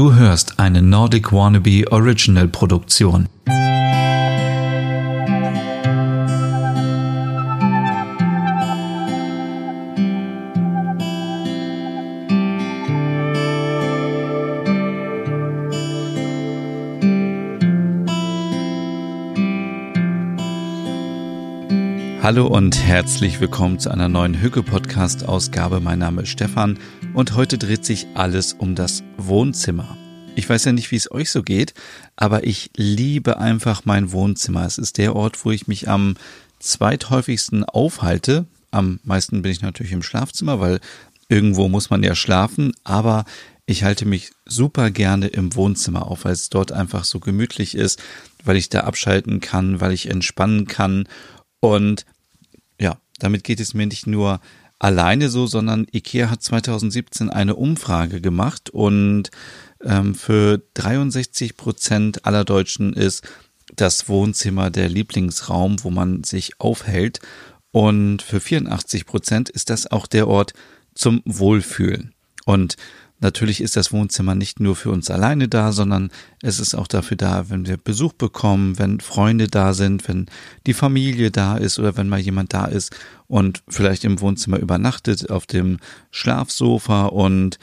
Du hörst eine Nordic Wannabe Original Produktion. Hallo und herzlich willkommen zu einer neuen Hücke-Podcast-Ausgabe. Mein Name ist Stefan und heute dreht sich alles um das Wohnzimmer. Ich weiß ja nicht, wie es euch so geht, aber ich liebe einfach mein Wohnzimmer. Es ist der Ort, wo ich mich am zweithäufigsten aufhalte. Am meisten bin ich natürlich im Schlafzimmer, weil irgendwo muss man ja schlafen, aber ich halte mich super gerne im Wohnzimmer auf, weil es dort einfach so gemütlich ist, weil ich da abschalten kann, weil ich entspannen kann und ja, damit geht es mir nicht nur alleine so, sondern IKEA hat 2017 eine Umfrage gemacht und ähm, für 63 Prozent aller Deutschen ist das Wohnzimmer der Lieblingsraum, wo man sich aufhält. Und für 84 Prozent ist das auch der Ort zum Wohlfühlen. Und Natürlich ist das Wohnzimmer nicht nur für uns alleine da, sondern es ist auch dafür da, wenn wir Besuch bekommen, wenn Freunde da sind, wenn die Familie da ist oder wenn mal jemand da ist und vielleicht im Wohnzimmer übernachtet auf dem Schlafsofa und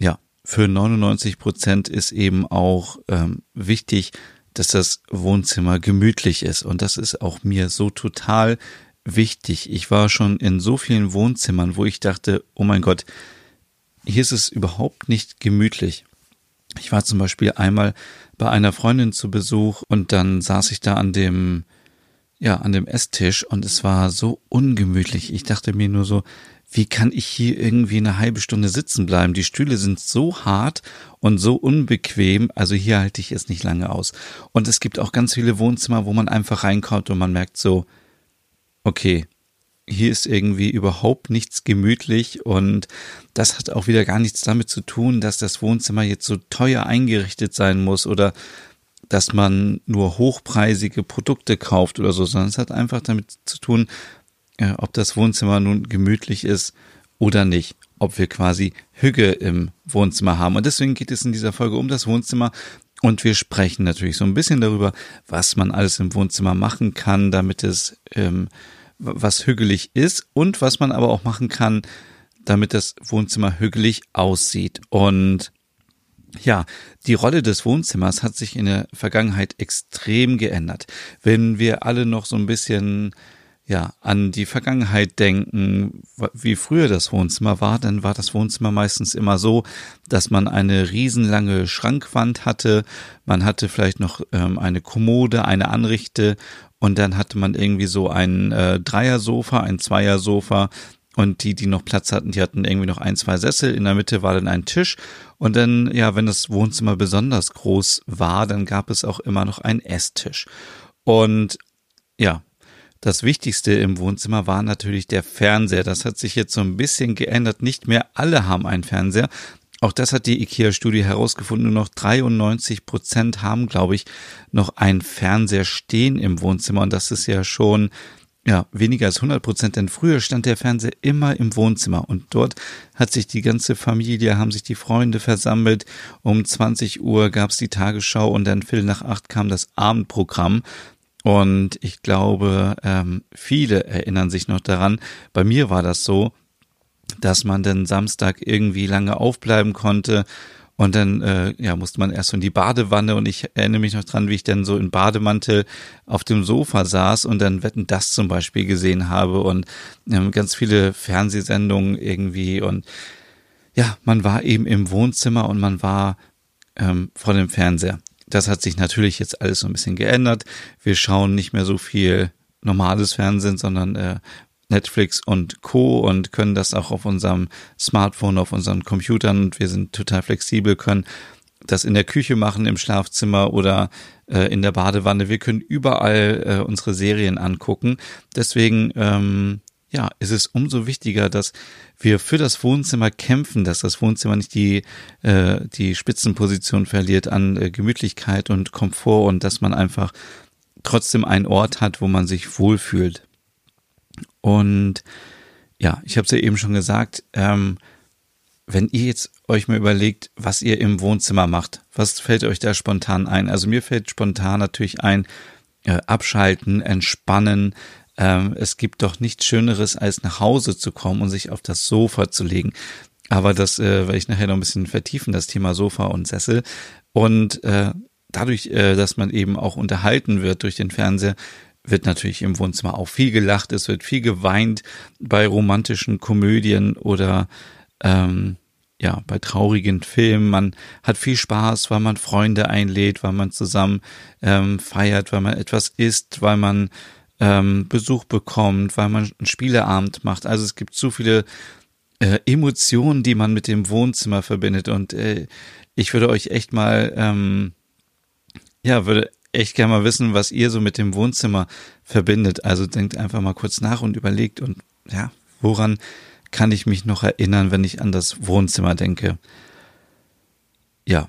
ja, für 99 Prozent ist eben auch ähm, wichtig, dass das Wohnzimmer gemütlich ist und das ist auch mir so total wichtig. Ich war schon in so vielen Wohnzimmern, wo ich dachte, oh mein Gott, hier ist es überhaupt nicht gemütlich. Ich war zum Beispiel einmal bei einer Freundin zu Besuch und dann saß ich da an dem, ja, an dem Esstisch und es war so ungemütlich. Ich dachte mir nur so, wie kann ich hier irgendwie eine halbe Stunde sitzen bleiben? Die Stühle sind so hart und so unbequem, also hier halte ich es nicht lange aus. Und es gibt auch ganz viele Wohnzimmer, wo man einfach reinkommt und man merkt so, okay, hier ist irgendwie überhaupt nichts gemütlich und das hat auch wieder gar nichts damit zu tun, dass das Wohnzimmer jetzt so teuer eingerichtet sein muss oder dass man nur hochpreisige Produkte kauft oder so, sondern es hat einfach damit zu tun, äh, ob das Wohnzimmer nun gemütlich ist oder nicht, ob wir quasi Hüge im Wohnzimmer haben. Und deswegen geht es in dieser Folge um das Wohnzimmer und wir sprechen natürlich so ein bisschen darüber, was man alles im Wohnzimmer machen kann, damit es ähm, was hügelig ist und was man aber auch machen kann, damit das Wohnzimmer hügelig aussieht. Und ja, die Rolle des Wohnzimmers hat sich in der Vergangenheit extrem geändert. Wenn wir alle noch so ein bisschen ja, an die Vergangenheit denken, wie früher das Wohnzimmer war, dann war das Wohnzimmer meistens immer so, dass man eine riesenlange Schrankwand hatte, man hatte vielleicht noch ähm, eine Kommode, eine Anrichte und dann hatte man irgendwie so ein äh, Dreiersofa, ein Zweiersofa und die, die noch Platz hatten, die hatten irgendwie noch ein, zwei Sessel. In der Mitte war dann ein Tisch. Und dann, ja, wenn das Wohnzimmer besonders groß war, dann gab es auch immer noch einen Esstisch. Und ja, das Wichtigste im Wohnzimmer war natürlich der Fernseher. Das hat sich jetzt so ein bisschen geändert. Nicht mehr alle haben einen Fernseher. Auch das hat die IKEA-Studie herausgefunden. Nur noch 93 Prozent haben, glaube ich, noch einen Fernseher stehen im Wohnzimmer. Und das ist ja schon ja, weniger als 100 Prozent, denn früher stand der Fernseher immer im Wohnzimmer und dort hat sich die ganze Familie, haben sich die Freunde versammelt. Um 20 Uhr gab's die Tagesschau und dann Viertel nach acht kam das Abendprogramm. Und ich glaube, ähm, viele erinnern sich noch daran. Bei mir war das so, dass man dann Samstag irgendwie lange aufbleiben konnte. Und dann äh, ja, musste man erst so in die Badewanne und ich erinnere mich noch dran, wie ich dann so in Bademantel auf dem Sofa saß und dann Wetten das zum Beispiel gesehen habe und ähm, ganz viele Fernsehsendungen irgendwie und ja, man war eben im Wohnzimmer und man war ähm, vor dem Fernseher. Das hat sich natürlich jetzt alles so ein bisschen geändert. Wir schauen nicht mehr so viel normales Fernsehen, sondern äh, Netflix und Co. und können das auch auf unserem Smartphone, auf unseren Computern und wir sind total flexibel, können das in der Küche machen, im Schlafzimmer oder äh, in der Badewanne. Wir können überall äh, unsere Serien angucken. Deswegen ähm, ja, ist es umso wichtiger, dass wir für das Wohnzimmer kämpfen, dass das Wohnzimmer nicht die, äh, die Spitzenposition verliert an äh, Gemütlichkeit und Komfort und dass man einfach trotzdem einen Ort hat, wo man sich wohlfühlt. Und ja, ich habe es ja eben schon gesagt, ähm, wenn ihr jetzt euch mal überlegt, was ihr im Wohnzimmer macht. Was fällt euch da spontan ein? Also mir fällt spontan natürlich ein, äh, abschalten, entspannen. Ähm, es gibt doch nichts Schöneres, als nach Hause zu kommen und sich auf das Sofa zu legen. Aber das äh, werde ich nachher noch ein bisschen vertiefen, das Thema Sofa und Sessel. Und äh, dadurch, äh, dass man eben auch unterhalten wird durch den Fernseher, wird natürlich im Wohnzimmer auch viel gelacht, es wird viel geweint bei romantischen Komödien oder ähm, ja, bei traurigen Filmen. Man hat viel Spaß, weil man Freunde einlädt, weil man zusammen ähm, feiert, weil man etwas isst, weil man ähm, Besuch bekommt, weil man einen Spieleabend macht. Also es gibt so viele äh, Emotionen, die man mit dem Wohnzimmer verbindet. Und äh, ich würde euch echt mal, ähm, ja, würde echt gerne mal wissen, was ihr so mit dem Wohnzimmer verbindet. Also denkt einfach mal kurz nach und überlegt und ja, woran kann ich mich noch erinnern, wenn ich an das Wohnzimmer denke. Ja,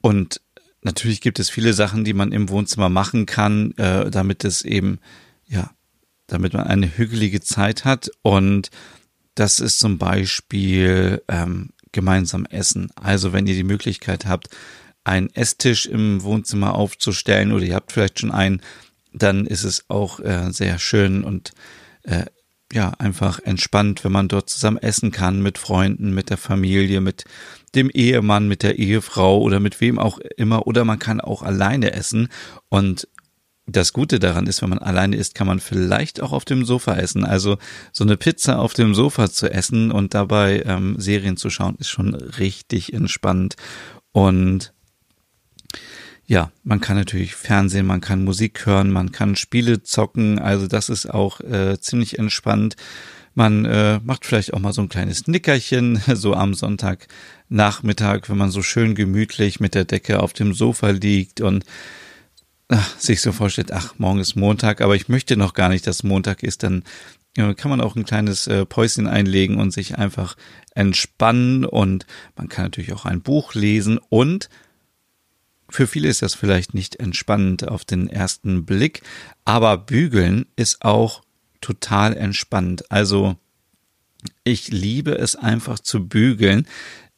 und natürlich gibt es viele Sachen, die man im Wohnzimmer machen kann, äh, damit es eben, ja, damit man eine hügelige Zeit hat. Und das ist zum Beispiel ähm, gemeinsam essen. Also wenn ihr die Möglichkeit habt, einen Esstisch im Wohnzimmer aufzustellen oder ihr habt vielleicht schon einen, dann ist es auch äh, sehr schön und äh, ja, einfach entspannt, wenn man dort zusammen essen kann mit Freunden, mit der Familie, mit dem Ehemann, mit der Ehefrau oder mit wem auch immer. Oder man kann auch alleine essen. Und das Gute daran ist, wenn man alleine isst, kann man vielleicht auch auf dem Sofa essen. Also so eine Pizza auf dem Sofa zu essen und dabei ähm, Serien zu schauen, ist schon richtig entspannt. Und ja, man kann natürlich Fernsehen, man kann Musik hören, man kann Spiele zocken, also das ist auch äh, ziemlich entspannt. Man äh, macht vielleicht auch mal so ein kleines Nickerchen, so am Sonntagnachmittag, wenn man so schön gemütlich mit der Decke auf dem Sofa liegt und ach, sich so vorstellt, ach, morgen ist Montag, aber ich möchte noch gar nicht, dass Montag ist, dann ja, kann man auch ein kleines äh, Päuschen einlegen und sich einfach entspannen. Und man kann natürlich auch ein Buch lesen und für viele ist das vielleicht nicht entspannend auf den ersten Blick, aber bügeln ist auch total entspannt. Also ich liebe es einfach zu bügeln.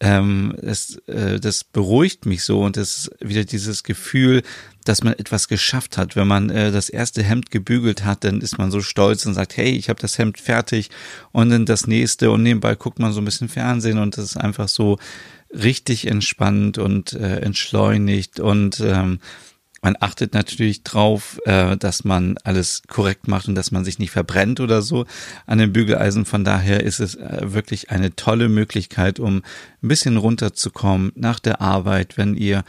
Ähm, es, äh, das beruhigt mich so und es ist wieder dieses Gefühl, dass man etwas geschafft hat. Wenn man äh, das erste Hemd gebügelt hat, dann ist man so stolz und sagt, hey, ich habe das Hemd fertig und dann das nächste und nebenbei guckt man so ein bisschen Fernsehen und das ist einfach so richtig entspannt und äh, entschleunigt und ähm, man achtet natürlich drauf, äh, dass man alles korrekt macht und dass man sich nicht verbrennt oder so an den Bügeleisen. Von daher ist es äh, wirklich eine tolle Möglichkeit, um ein bisschen runterzukommen nach der Arbeit, wenn ihr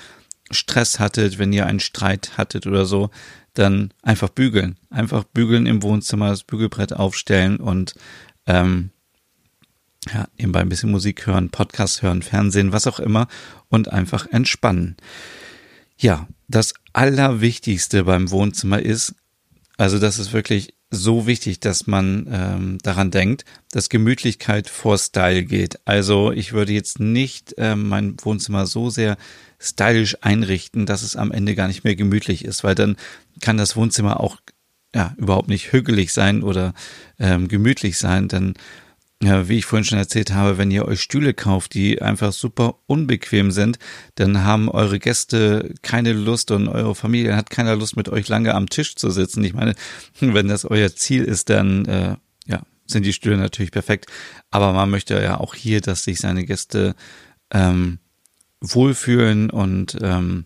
Stress hattet, wenn ihr einen Streit hattet oder so, dann einfach bügeln. Einfach bügeln im Wohnzimmer, das Bügelbrett aufstellen und ähm, ja, nebenbei ein bisschen Musik hören, Podcast hören, Fernsehen, was auch immer und einfach entspannen. Ja, das Allerwichtigste beim Wohnzimmer ist, also das ist wirklich so wichtig, dass man ähm, daran denkt, dass Gemütlichkeit vor Style geht. Also ich würde jetzt nicht ähm, mein Wohnzimmer so sehr stylisch einrichten, dass es am Ende gar nicht mehr gemütlich ist, weil dann kann das Wohnzimmer auch ja überhaupt nicht hügelig sein oder ähm, gemütlich sein. Dann ja, wie ich vorhin schon erzählt habe, wenn ihr euch Stühle kauft, die einfach super unbequem sind, dann haben eure Gäste keine Lust und eure Familie hat keine Lust, mit euch lange am Tisch zu sitzen. Ich meine, wenn das euer Ziel ist, dann äh, ja, sind die Stühle natürlich perfekt. Aber man möchte ja auch hier, dass sich seine Gäste ähm, wohlfühlen und ähm,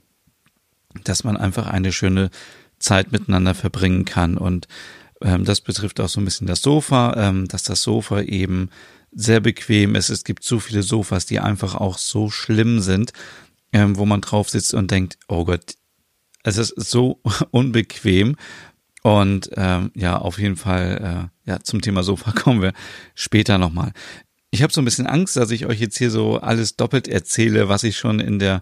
dass man einfach eine schöne Zeit miteinander verbringen kann. Und ähm, das betrifft auch so ein bisschen das Sofa, ähm, dass das Sofa eben sehr bequem ist. Es gibt so viele Sofas, die einfach auch so schlimm sind, ähm, wo man drauf sitzt und denkt, oh Gott, es ist so unbequem. Und ähm, ja, auf jeden Fall, äh, ja, zum Thema Sofa kommen wir später nochmal. Ich habe so ein bisschen Angst, dass ich euch jetzt hier so alles doppelt erzähle, was ich schon in der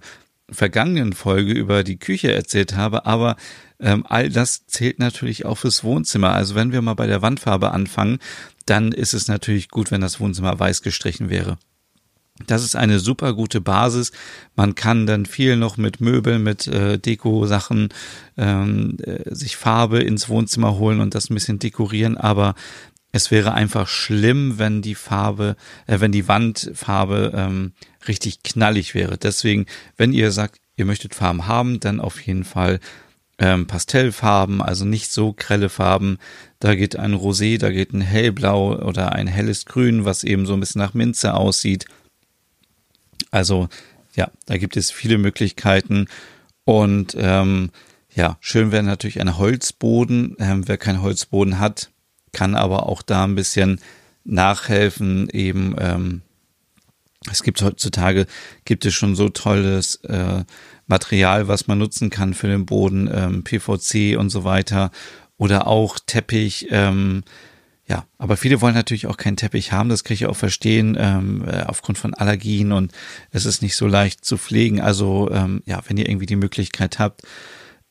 vergangenen Folge über die Küche erzählt habe, aber ähm, all das zählt natürlich auch fürs Wohnzimmer. Also wenn wir mal bei der Wandfarbe anfangen, dann ist es natürlich gut, wenn das Wohnzimmer weiß gestrichen wäre. Das ist eine super gute Basis. Man kann dann viel noch mit Möbeln, mit äh, Deko-Sachen ähm, äh, sich Farbe ins Wohnzimmer holen und das ein bisschen dekorieren. Aber es wäre einfach schlimm, wenn die Farbe, äh, wenn die Wandfarbe ähm, richtig knallig wäre. Deswegen, wenn ihr sagt, ihr möchtet Farben haben, dann auf jeden Fall ähm, Pastellfarben, also nicht so grelle Farben. Da geht ein Rosé, da geht ein hellblau oder ein helles Grün, was eben so ein bisschen nach Minze aussieht. Also ja, da gibt es viele Möglichkeiten und ähm, ja, schön wäre natürlich ein Holzboden. Ähm, wer keinen Holzboden hat, kann aber auch da ein bisschen nachhelfen. Eben, ähm, es gibt heutzutage, gibt es schon so tolles äh, Material, was man nutzen kann für den Boden, ähm, PVC und so weiter. Oder auch Teppich. Ähm, ja, aber viele wollen natürlich auch keinen Teppich haben, das kann ich auch verstehen, ähm, äh, aufgrund von Allergien und es ist nicht so leicht zu pflegen. Also ähm, ja, wenn ihr irgendwie die Möglichkeit habt,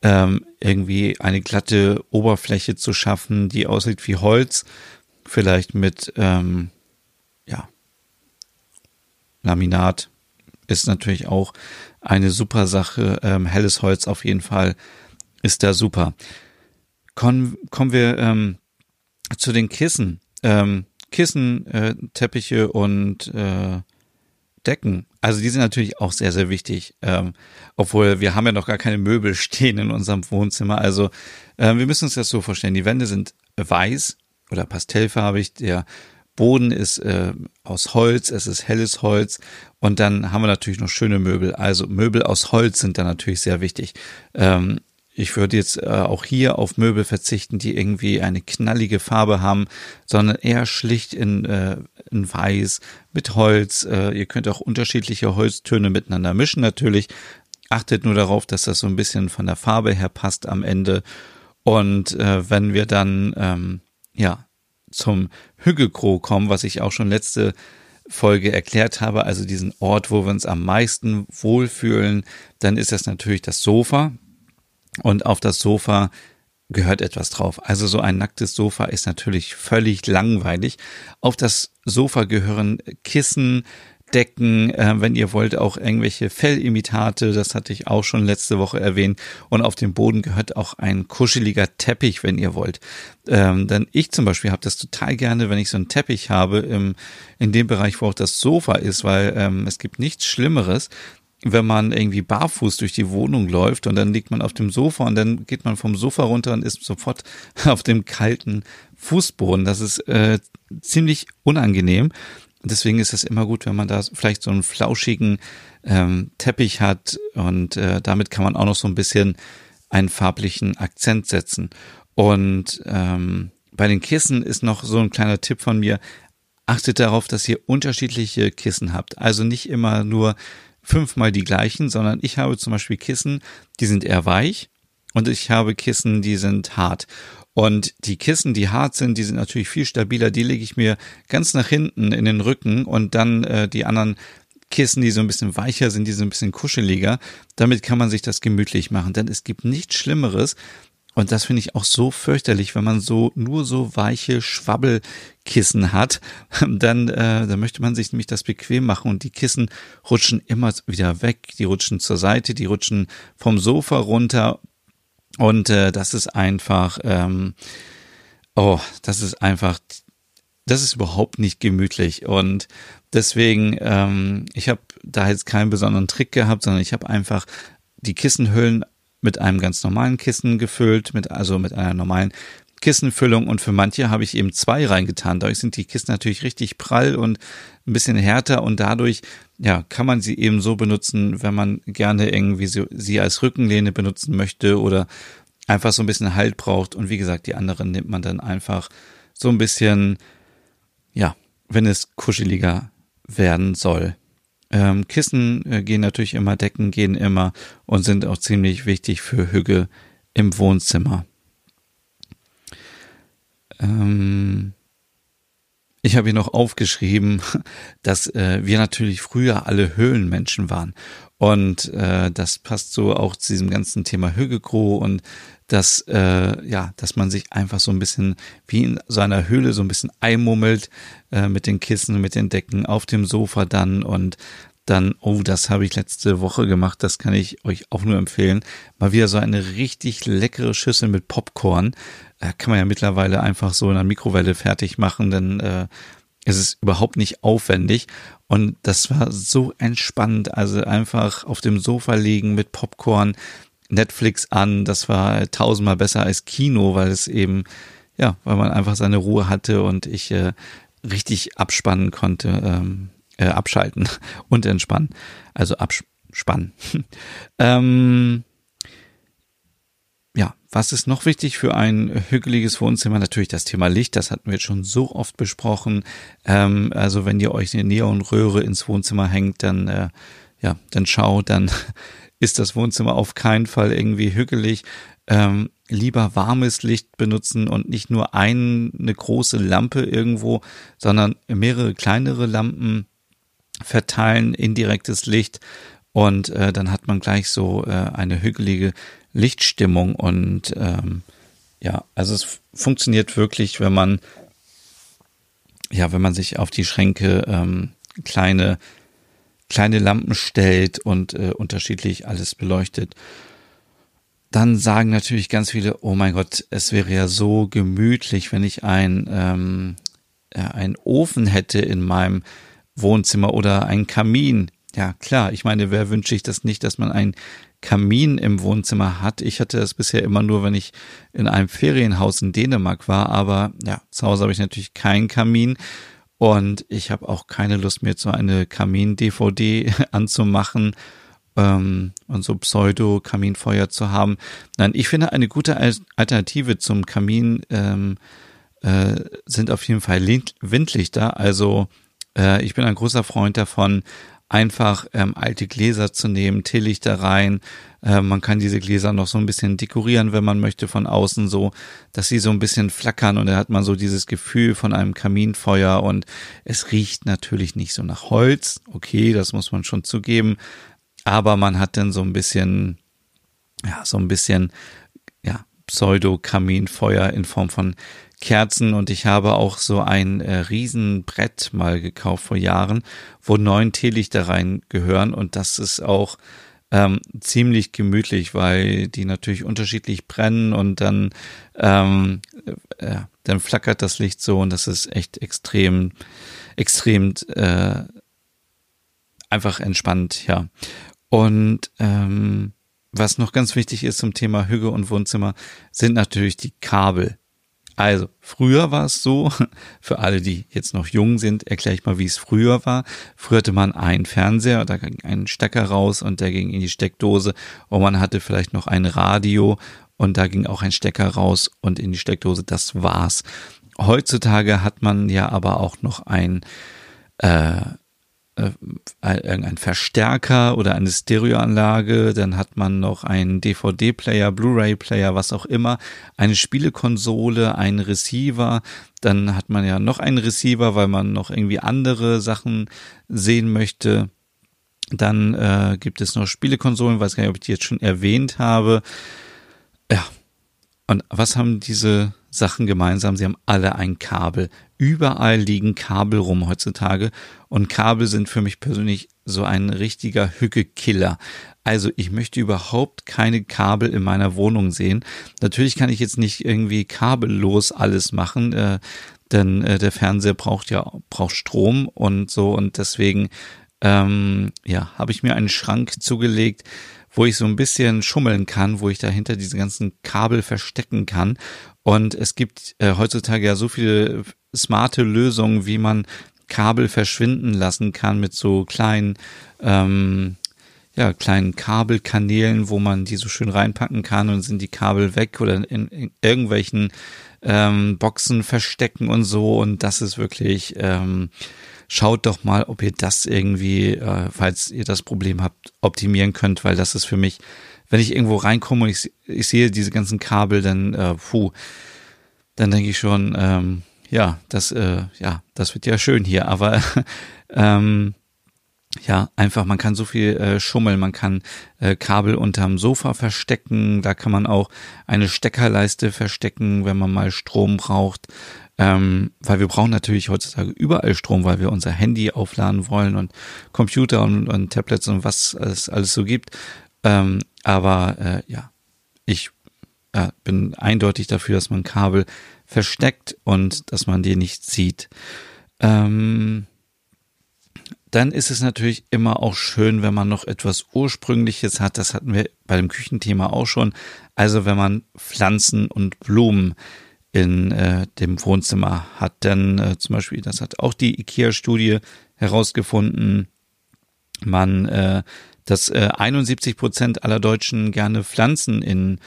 ähm, irgendwie eine glatte Oberfläche zu schaffen, die aussieht wie Holz, vielleicht mit ähm, ja, Laminat ist natürlich auch eine super Sache. Ähm, helles Holz auf jeden Fall ist da super. Kommen, kommen wir ähm, zu den Kissen. Ähm, Kissen, äh, Teppiche und äh, Decken. Also die sind natürlich auch sehr, sehr wichtig. Ähm, obwohl wir haben ja noch gar keine Möbel stehen in unserem Wohnzimmer. Also äh, wir müssen uns das so vorstellen. Die Wände sind weiß oder pastellfarbig. Der Boden ist äh, aus Holz, es ist helles Holz und dann haben wir natürlich noch schöne Möbel. Also Möbel aus Holz sind da natürlich sehr wichtig. Ähm, ich würde jetzt äh, auch hier auf Möbel verzichten, die irgendwie eine knallige Farbe haben, sondern eher schlicht in, äh, in Weiß mit Holz. Äh, ihr könnt auch unterschiedliche Holztöne miteinander mischen natürlich. Achtet nur darauf, dass das so ein bisschen von der Farbe her passt am Ende. Und äh, wenn wir dann ähm, ja zum Hügelkro kommen, was ich auch schon letzte Folge erklärt habe, also diesen Ort, wo wir uns am meisten wohlfühlen, dann ist das natürlich das Sofa und auf das Sofa gehört etwas drauf. Also so ein nacktes Sofa ist natürlich völlig langweilig. Auf das Sofa gehören Kissen, Decken, äh, wenn ihr wollt, auch irgendwelche Fellimitate, das hatte ich auch schon letzte Woche erwähnt. Und auf dem Boden gehört auch ein kuscheliger Teppich, wenn ihr wollt. Ähm, denn ich zum Beispiel habe das total gerne, wenn ich so einen Teppich habe im, in dem Bereich, wo auch das Sofa ist, weil ähm, es gibt nichts Schlimmeres, wenn man irgendwie barfuß durch die Wohnung läuft und dann liegt man auf dem Sofa und dann geht man vom Sofa runter und ist sofort auf dem kalten Fußboden. Das ist äh, ziemlich unangenehm. Deswegen ist es immer gut, wenn man da vielleicht so einen flauschigen ähm, Teppich hat und äh, damit kann man auch noch so ein bisschen einen farblichen Akzent setzen. Und ähm, bei den Kissen ist noch so ein kleiner Tipp von mir. Achtet darauf, dass ihr unterschiedliche Kissen habt. Also nicht immer nur fünfmal die gleichen, sondern ich habe zum Beispiel Kissen, die sind eher weich und ich habe Kissen, die sind hart. Und die Kissen, die hart sind, die sind natürlich viel stabiler. Die lege ich mir ganz nach hinten in den Rücken und dann äh, die anderen Kissen, die so ein bisschen weicher sind, die so ein bisschen kuscheliger. Damit kann man sich das gemütlich machen. Denn es gibt nichts Schlimmeres, und das finde ich auch so fürchterlich, wenn man so nur so weiche Schwabbelkissen hat, dann, äh, dann möchte man sich nämlich das bequem machen und die Kissen rutschen immer wieder weg, die rutschen zur Seite, die rutschen vom Sofa runter und äh, das ist einfach, ähm, oh, das ist einfach, das ist überhaupt nicht gemütlich und deswegen, ähm, ich habe da jetzt keinen besonderen Trick gehabt, sondern ich habe einfach die Kissenhüllen mit einem ganz normalen Kissen gefüllt, mit, also mit einer normalen Kissenfüllung und für manche habe ich eben zwei reingetan. Dadurch sind die Kissen natürlich richtig prall und ein bisschen härter und dadurch, ja, kann man sie eben so benutzen, wenn man gerne irgendwie so, sie als Rückenlehne benutzen möchte oder einfach so ein bisschen Halt braucht. Und wie gesagt, die anderen nimmt man dann einfach so ein bisschen, ja, wenn es kuscheliger werden soll. Ähm, Kissen äh, gehen natürlich immer, Decken gehen immer und sind auch ziemlich wichtig für Hüge im Wohnzimmer. Ähm, ich habe hier noch aufgeschrieben, dass äh, wir natürlich früher alle Höhlenmenschen waren. Und äh, das passt so auch zu diesem ganzen Thema Hügekro und dass äh, ja, dass man sich einfach so ein bisschen wie in so einer Höhle so ein bisschen einmummelt äh, mit den Kissen, mit den Decken auf dem Sofa dann und dann, oh, das habe ich letzte Woche gemacht, das kann ich euch auch nur empfehlen. Mal wieder so eine richtig leckere Schüssel mit Popcorn. Äh, kann man ja mittlerweile einfach so in der Mikrowelle fertig machen, denn äh, es ist überhaupt nicht aufwendig. Und das war so entspannend. Also einfach auf dem Sofa liegen mit Popcorn, Netflix an. Das war tausendmal besser als Kino, weil es eben, ja, weil man einfach seine Ruhe hatte und ich äh, richtig abspannen konnte. Ähm, äh, abschalten und entspannen. Also abspannen. ähm, ja, was ist noch wichtig für ein hügeliges Wohnzimmer? Natürlich das Thema Licht, das hatten wir jetzt schon so oft besprochen. Ähm, also wenn ihr euch eine Neonröhre ins Wohnzimmer hängt, dann äh, ja, dann schaut, dann ist das Wohnzimmer auf keinen Fall irgendwie hügelig. Ähm, lieber warmes Licht benutzen und nicht nur ein, eine große Lampe irgendwo, sondern mehrere kleinere Lampen verteilen, indirektes Licht und äh, dann hat man gleich so äh, eine hügelige Lichtstimmung und ähm, ja, also es funktioniert wirklich, wenn man ja, wenn man sich auf die Schränke ähm, kleine kleine Lampen stellt und äh, unterschiedlich alles beleuchtet. Dann sagen natürlich ganz viele, oh mein Gott, es wäre ja so gemütlich, wenn ich ein ähm, äh, einen Ofen hätte in meinem Wohnzimmer oder ein Kamin. Ja, klar, ich meine, wer wünscht sich das nicht, dass man ein Kamin im Wohnzimmer hat? Ich hatte das bisher immer nur, wenn ich in einem Ferienhaus in Dänemark war, aber ja, zu Hause habe ich natürlich keinen Kamin und ich habe auch keine Lust mir so eine Kamin-DVD anzumachen ähm, und so Pseudo-Kaminfeuer zu haben. Nein, ich finde eine gute Alternative zum Kamin ähm, äh, sind auf jeden Fall Windlichter, also äh, ich bin ein großer Freund davon, einfach ähm, alte Gläser zu nehmen, Teelichter rein. Äh, man kann diese Gläser noch so ein bisschen dekorieren, wenn man möchte, von außen so, dass sie so ein bisschen flackern und da hat man so dieses Gefühl von einem Kaminfeuer und es riecht natürlich nicht so nach Holz. Okay, das muss man schon zugeben. Aber man hat dann so ein bisschen, ja, so ein bisschen, ja, Pseudo-Kaminfeuer in Form von Kerzen und ich habe auch so ein äh, Riesenbrett mal gekauft vor Jahren, wo neun Teelichter rein gehören und das ist auch ähm, ziemlich gemütlich, weil die natürlich unterschiedlich brennen und dann ähm, äh, dann flackert das Licht so und das ist echt extrem extrem äh, einfach entspannt, ja. Und ähm, was noch ganz wichtig ist zum Thema Hüge und Wohnzimmer, sind natürlich die Kabel. Also, früher war es so, für alle, die jetzt noch jung sind, erkläre ich mal, wie es früher war. Früher hatte man einen Fernseher, da ging ein Stecker raus und der ging in die Steckdose und man hatte vielleicht noch ein Radio und da ging auch ein Stecker raus und in die Steckdose, das war's. Heutzutage hat man ja aber auch noch ein äh, irgendein Verstärker oder eine Stereoanlage, dann hat man noch einen DVD-Player, Blu-ray-Player, was auch immer, eine Spielekonsole, einen Receiver, dann hat man ja noch einen Receiver, weil man noch irgendwie andere Sachen sehen möchte. Dann äh, gibt es noch Spielekonsolen, weiß gar nicht, ob ich die jetzt schon erwähnt habe. Ja. Und was haben diese Sachen gemeinsam? Sie haben alle ein Kabel. Überall liegen Kabel rum heutzutage und Kabel sind für mich persönlich so ein richtiger Hücke-Killer. Also ich möchte überhaupt keine Kabel in meiner Wohnung sehen. Natürlich kann ich jetzt nicht irgendwie kabellos alles machen, äh, denn äh, der Fernseher braucht ja braucht Strom und so und deswegen ähm, ja habe ich mir einen Schrank zugelegt, wo ich so ein bisschen schummeln kann, wo ich dahinter diese ganzen Kabel verstecken kann. Und es gibt äh, heutzutage ja so viele smarte Lösungen, wie man Kabel verschwinden lassen kann mit so kleinen, ähm, ja, kleinen Kabelkanälen, wo man die so schön reinpacken kann und sind die Kabel weg oder in, in irgendwelchen ähm, Boxen verstecken und so. Und das ist wirklich, ähm, schaut doch mal, ob ihr das irgendwie, äh, falls ihr das Problem habt, optimieren könnt, weil das ist für mich, wenn ich irgendwo reinkomme und ich, ich sehe diese ganzen Kabel, dann, äh, puh, dann denke ich schon, ähm, ja, das, äh, ja, das wird ja schön hier, aber ähm, ja, einfach, man kann so viel äh, schummeln, man kann äh, Kabel unterm Sofa verstecken, da kann man auch eine Steckerleiste verstecken, wenn man mal Strom braucht. Ähm, weil wir brauchen natürlich heutzutage überall Strom, weil wir unser Handy aufladen wollen und Computer und, und Tablets und was es alles so gibt. Ähm, aber äh, ja, ich äh, bin eindeutig dafür, dass man Kabel versteckt und dass man die nicht sieht. Ähm, dann ist es natürlich immer auch schön, wenn man noch etwas Ursprüngliches hat. Das hatten wir bei dem Küchenthema auch schon. Also wenn man Pflanzen und Blumen in äh, dem Wohnzimmer hat. Denn äh, zum Beispiel, das hat auch die IKEA-Studie herausgefunden, man, äh, dass äh, 71 Prozent aller Deutschen gerne Pflanzen in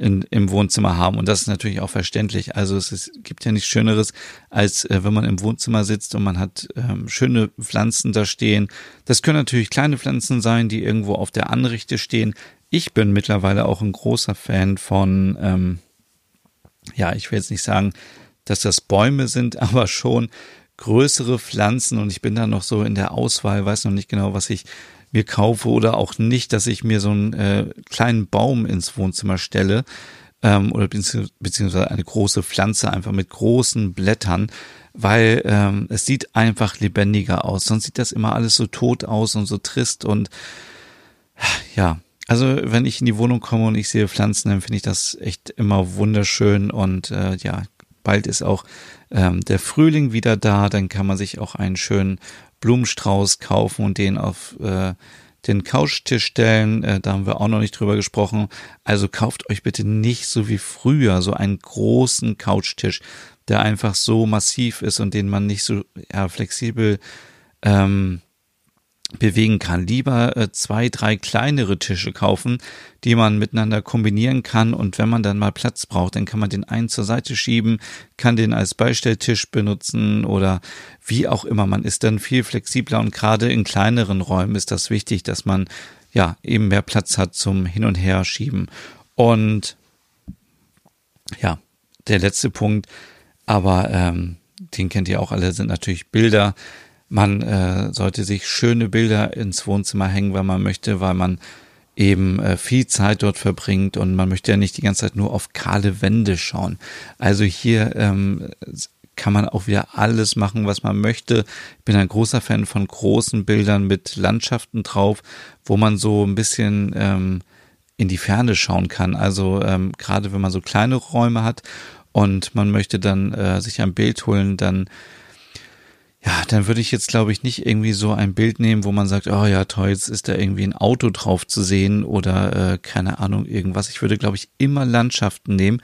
in, im Wohnzimmer haben. Und das ist natürlich auch verständlich. Also es ist, gibt ja nichts Schöneres, als äh, wenn man im Wohnzimmer sitzt und man hat ähm, schöne Pflanzen da stehen. Das können natürlich kleine Pflanzen sein, die irgendwo auf der Anrichte stehen. Ich bin mittlerweile auch ein großer Fan von, ähm, ja, ich will jetzt nicht sagen, dass das Bäume sind, aber schon größere Pflanzen und ich bin da noch so in der Auswahl, weiß noch nicht genau, was ich mir kaufe oder auch nicht, dass ich mir so einen äh, kleinen Baum ins Wohnzimmer stelle ähm, oder beziehungsweise eine große Pflanze einfach mit großen Blättern, weil ähm, es sieht einfach lebendiger aus. Sonst sieht das immer alles so tot aus und so trist und ja, also wenn ich in die Wohnung komme und ich sehe Pflanzen, dann finde ich das echt immer wunderschön und äh, ja, bald ist auch ähm, der Frühling wieder da, dann kann man sich auch einen schönen Blumenstrauß kaufen und den auf äh, den Couchtisch stellen. Äh, da haben wir auch noch nicht drüber gesprochen. Also kauft euch bitte nicht so wie früher so einen großen Couchtisch, der einfach so massiv ist und den man nicht so ja, flexibel ähm, bewegen kann. Lieber äh, zwei, drei kleinere Tische kaufen, die man miteinander kombinieren kann und wenn man dann mal Platz braucht, dann kann man den einen zur Seite schieben, kann den als Beistelltisch benutzen oder wie auch immer. Man ist dann viel flexibler und gerade in kleineren Räumen ist das wichtig, dass man ja eben mehr Platz hat zum Hin und Her schieben. Und ja, der letzte Punkt, aber ähm, den kennt ihr auch alle, sind natürlich Bilder man äh, sollte sich schöne Bilder ins Wohnzimmer hängen, wenn man möchte, weil man eben äh, viel Zeit dort verbringt und man möchte ja nicht die ganze Zeit nur auf kahle Wände schauen. Also hier ähm, kann man auch wieder alles machen, was man möchte. Ich bin ein großer Fan von großen Bildern mit Landschaften drauf, wo man so ein bisschen ähm, in die Ferne schauen kann. Also ähm, gerade wenn man so kleine Räume hat und man möchte dann äh, sich ein Bild holen, dann ja, dann würde ich jetzt, glaube ich, nicht irgendwie so ein Bild nehmen, wo man sagt, oh ja, toll, jetzt ist da irgendwie ein Auto drauf zu sehen oder äh, keine Ahnung, irgendwas. Ich würde, glaube ich, immer Landschaften nehmen.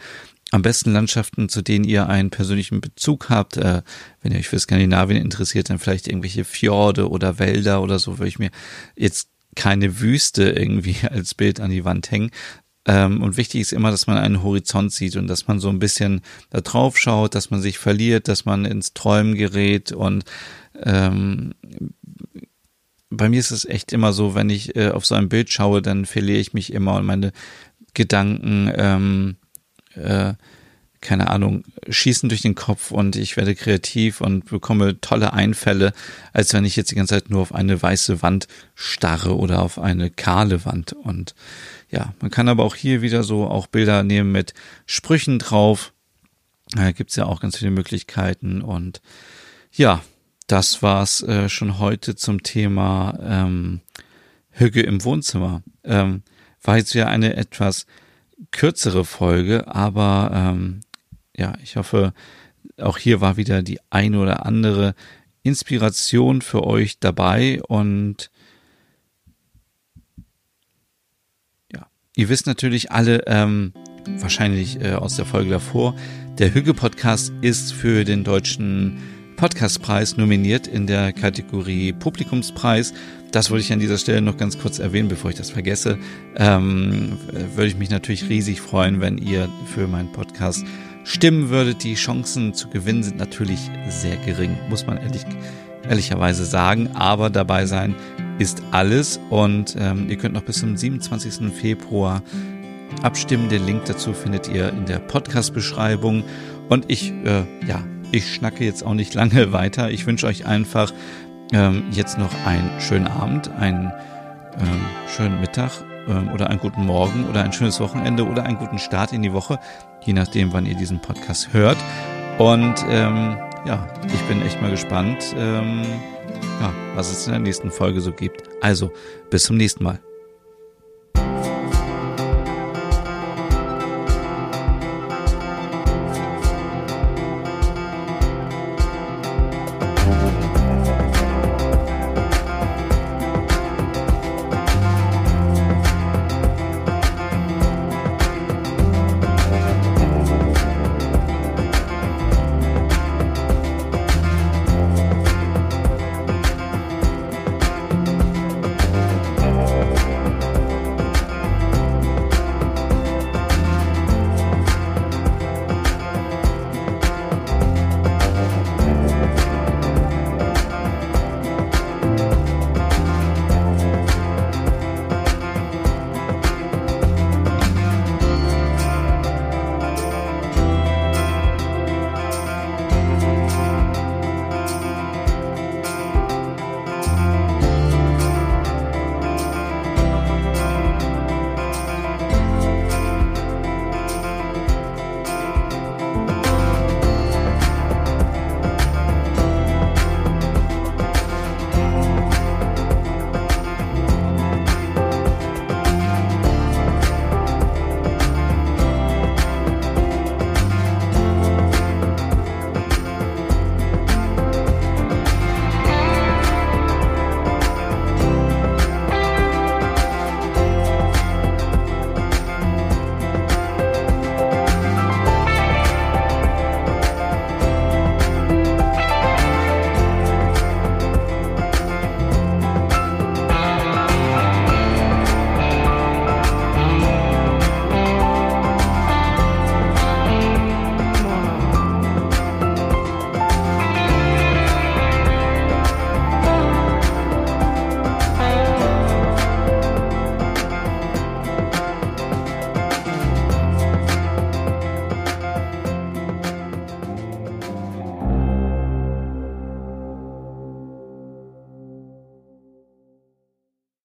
Am besten Landschaften, zu denen ihr einen persönlichen Bezug habt. Äh, wenn ihr euch für Skandinavien interessiert, dann vielleicht irgendwelche Fjorde oder Wälder oder so, würde ich mir jetzt keine Wüste irgendwie als Bild an die Wand hängen, und wichtig ist immer, dass man einen Horizont sieht und dass man so ein bisschen da drauf schaut, dass man sich verliert, dass man ins Träumen gerät. Und ähm, bei mir ist es echt immer so, wenn ich äh, auf so ein Bild schaue, dann verliere ich mich immer und meine Gedanken, ähm, äh, keine Ahnung, schießen durch den Kopf und ich werde kreativ und bekomme tolle Einfälle, als wenn ich jetzt die ganze Zeit nur auf eine weiße Wand starre oder auf eine kahle Wand. Und ja, man kann aber auch hier wieder so auch Bilder nehmen mit Sprüchen drauf. Da gibt's ja auch ganz viele Möglichkeiten. Und ja, das war's äh, schon heute zum Thema ähm, Hüge im Wohnzimmer. Ähm, war jetzt ja eine etwas kürzere Folge, aber ähm, ja, ich hoffe, auch hier war wieder die eine oder andere Inspiration für euch dabei und Ihr wisst natürlich alle, ähm, wahrscheinlich äh, aus der Folge davor, der Hüge-Podcast ist für den deutschen Podcastpreis nominiert in der Kategorie Publikumspreis. Das wollte ich an dieser Stelle noch ganz kurz erwähnen, bevor ich das vergesse. Ähm, würde ich mich natürlich riesig freuen, wenn ihr für meinen Podcast stimmen würdet. Die Chancen zu gewinnen sind natürlich sehr gering, muss man ehrlich, ehrlicherweise sagen. Aber dabei sein ist alles und ähm, ihr könnt noch bis zum 27. Februar abstimmen. Den Link dazu findet ihr in der Podcast-Beschreibung. Und ich, äh, ja, ich schnacke jetzt auch nicht lange weiter. Ich wünsche euch einfach ähm, jetzt noch einen schönen Abend, einen ähm, schönen Mittag oder einen guten Morgen oder ein schönes Wochenende oder einen guten Start in die Woche, je nachdem, wann ihr diesen Podcast hört. Und ähm, ja, ich bin echt mal gespannt, ähm, ja, was es in der nächsten Folge so gibt. Also, bis zum nächsten Mal.